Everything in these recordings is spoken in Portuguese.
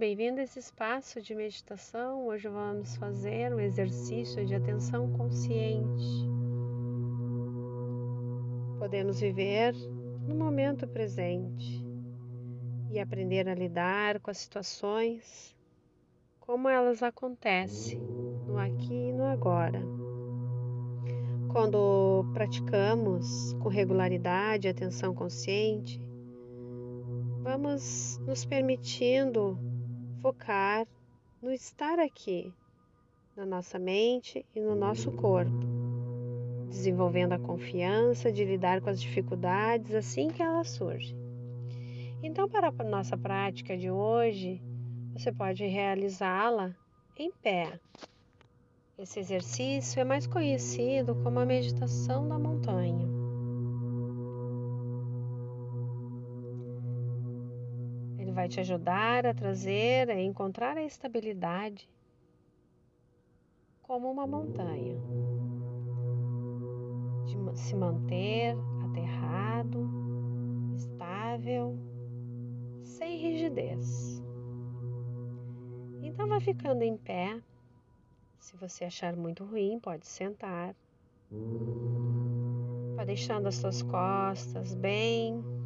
bem-vindo a esse espaço de meditação. Hoje vamos fazer um exercício de atenção consciente. Podemos viver no momento presente e aprender a lidar com as situações como elas acontecem no aqui e no agora. Quando praticamos com regularidade a atenção consciente, vamos nos permitindo focar no estar aqui, na nossa mente e no nosso corpo, desenvolvendo a confiança de lidar com as dificuldades assim que elas surgem. Então, para a nossa prática de hoje, você pode realizá-la em pé. Esse exercício é mais conhecido como a meditação da montanha. Vai te ajudar a trazer, a encontrar a estabilidade como uma montanha, de se manter aterrado, estável, sem rigidez. Então vai ficando em pé. Se você achar muito ruim, pode sentar. Vai deixando as suas costas bem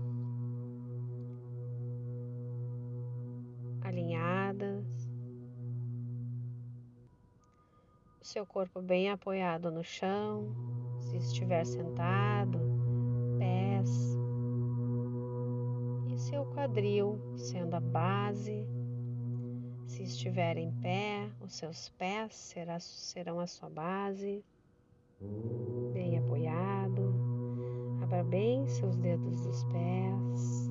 seu corpo bem apoiado no chão, se estiver sentado, pés e seu quadril sendo a base. Se estiver em pé, os seus pés será, serão a sua base, bem apoiado. Abra bem seus dedos dos pés.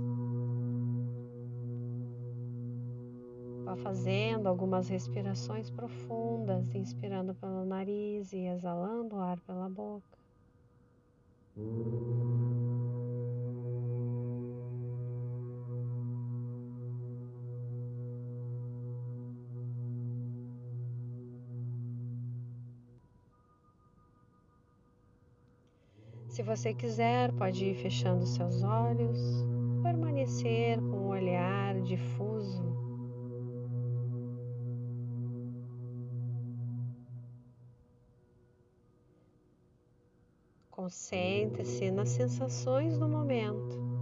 Vá fazendo algumas respirações profundas, inspirando pelo nariz e exalando o ar pela boca. Se você quiser, pode ir fechando seus olhos, permanecer com o olhar difuso Concentre-se nas sensações do momento.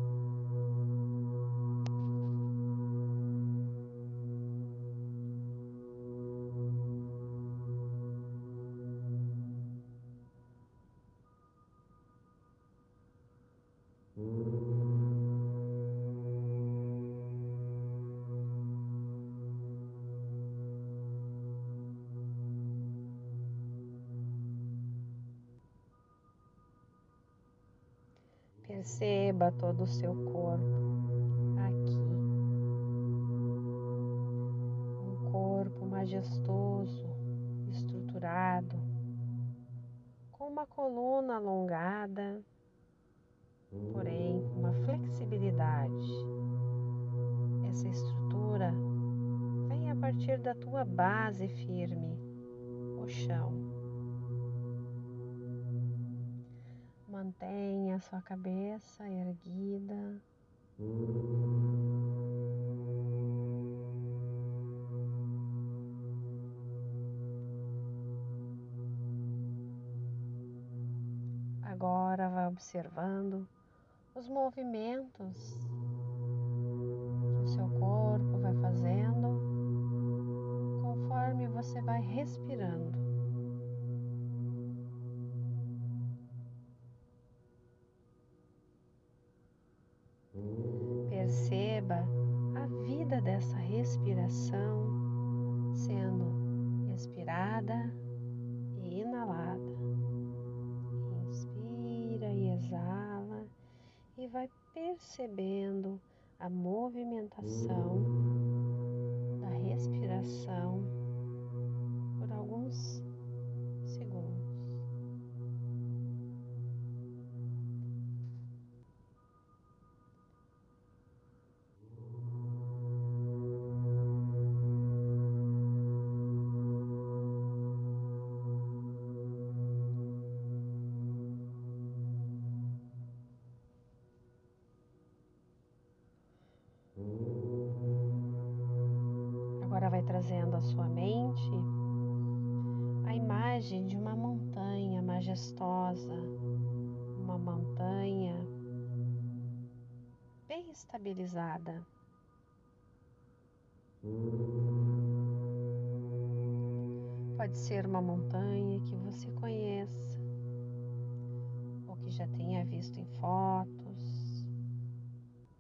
Perceba todo o seu corpo aqui. Um corpo majestoso, estruturado, com uma coluna alongada, porém com uma flexibilidade. Essa estrutura vem a partir da tua base firme, o chão. Mantenha a sua cabeça erguida. Agora vai observando os movimentos que o seu corpo vai fazendo conforme você vai respirando. Vai percebendo a movimentação da respiração por alguns trazendo à sua mente a imagem de uma montanha majestosa, uma montanha bem estabilizada. Pode ser uma montanha que você conheça ou que já tenha visto em fotos,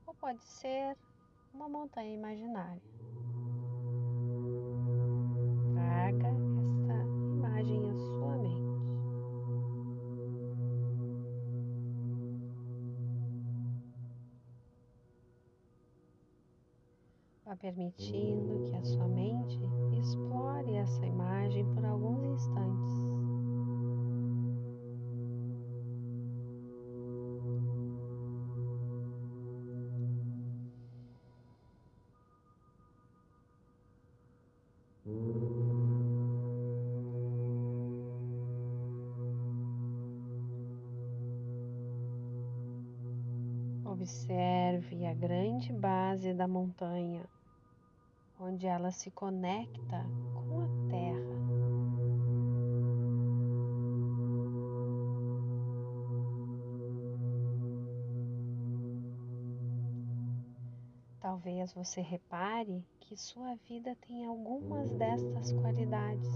ou pode ser uma montanha imaginária. Permitindo que a sua mente explore essa imagem por alguns instantes. Observe a grande base da montanha, onde ela se conecta com a terra. Talvez você repare que sua vida tem algumas destas qualidades.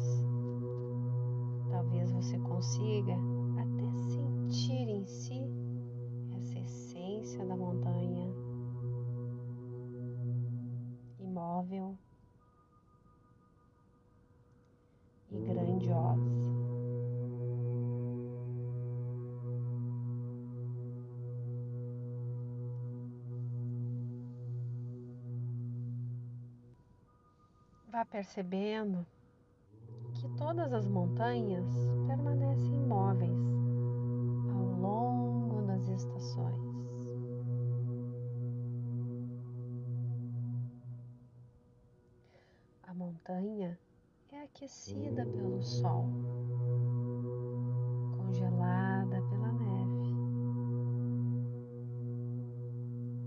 Talvez você consiga até sentir em si essa essência da montanha imóvel e grandiosa. Vá percebendo que todas as montanhas permanecem imóveis ao longo das estações. Montanha é aquecida pelo sol, congelada pela neve,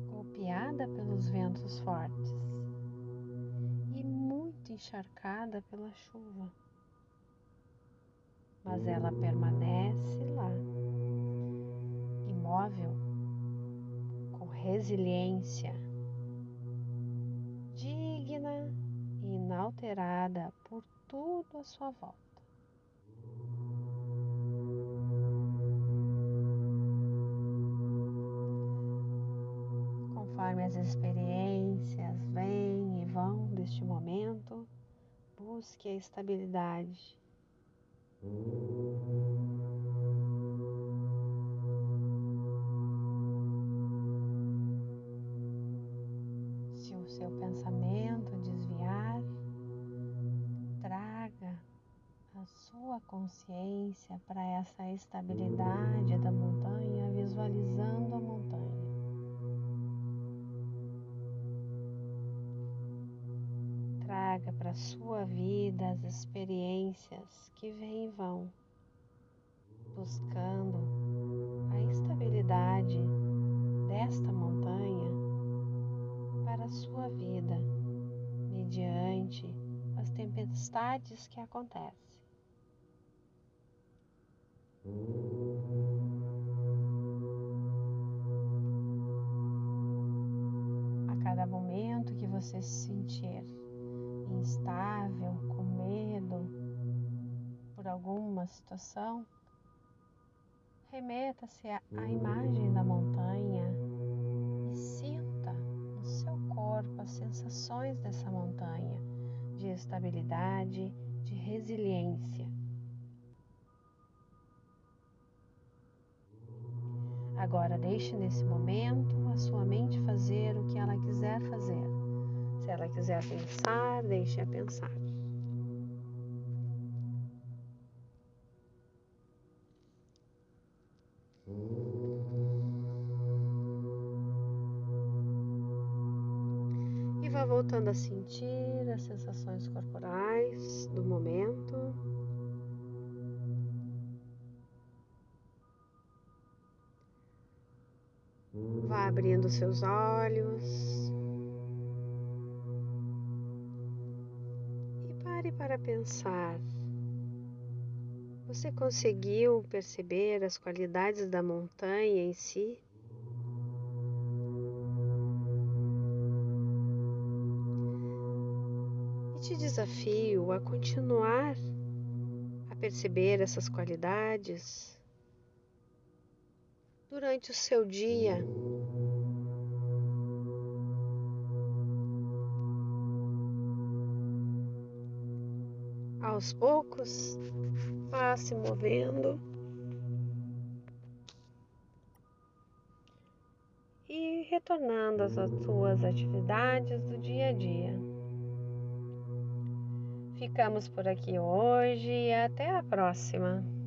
golpeada pelos ventos fortes e muito encharcada pela chuva. Mas ela permanece lá, imóvel, com resiliência, digna inalterada por tudo à sua volta. Conforme as experiências vêm e vão deste momento, busque a estabilidade. Se o seu pensamento consciência para essa estabilidade da montanha, visualizando a montanha. Traga para sua vida as experiências que vêm e vão, buscando a estabilidade desta montanha para a sua vida, mediante as tempestades que acontecem. A cada momento que você se sentir instável, com medo por alguma situação, remeta-se à imagem da montanha e sinta no seu corpo as sensações dessa montanha de estabilidade, de resiliência. Agora deixe nesse momento a sua mente fazer o que ela quiser fazer. Se ela quiser pensar, deixe-a pensar. E vá voltando a sentir as sensações corporais do momento. Abrindo seus olhos. Pare para pensar. Você conseguiu perceber as qualidades da montanha em si? E te desafio a continuar a perceber essas qualidades durante o seu dia. Aos poucos, vá se movendo e retornando às suas atividades do dia a dia. Ficamos por aqui hoje e até a próxima.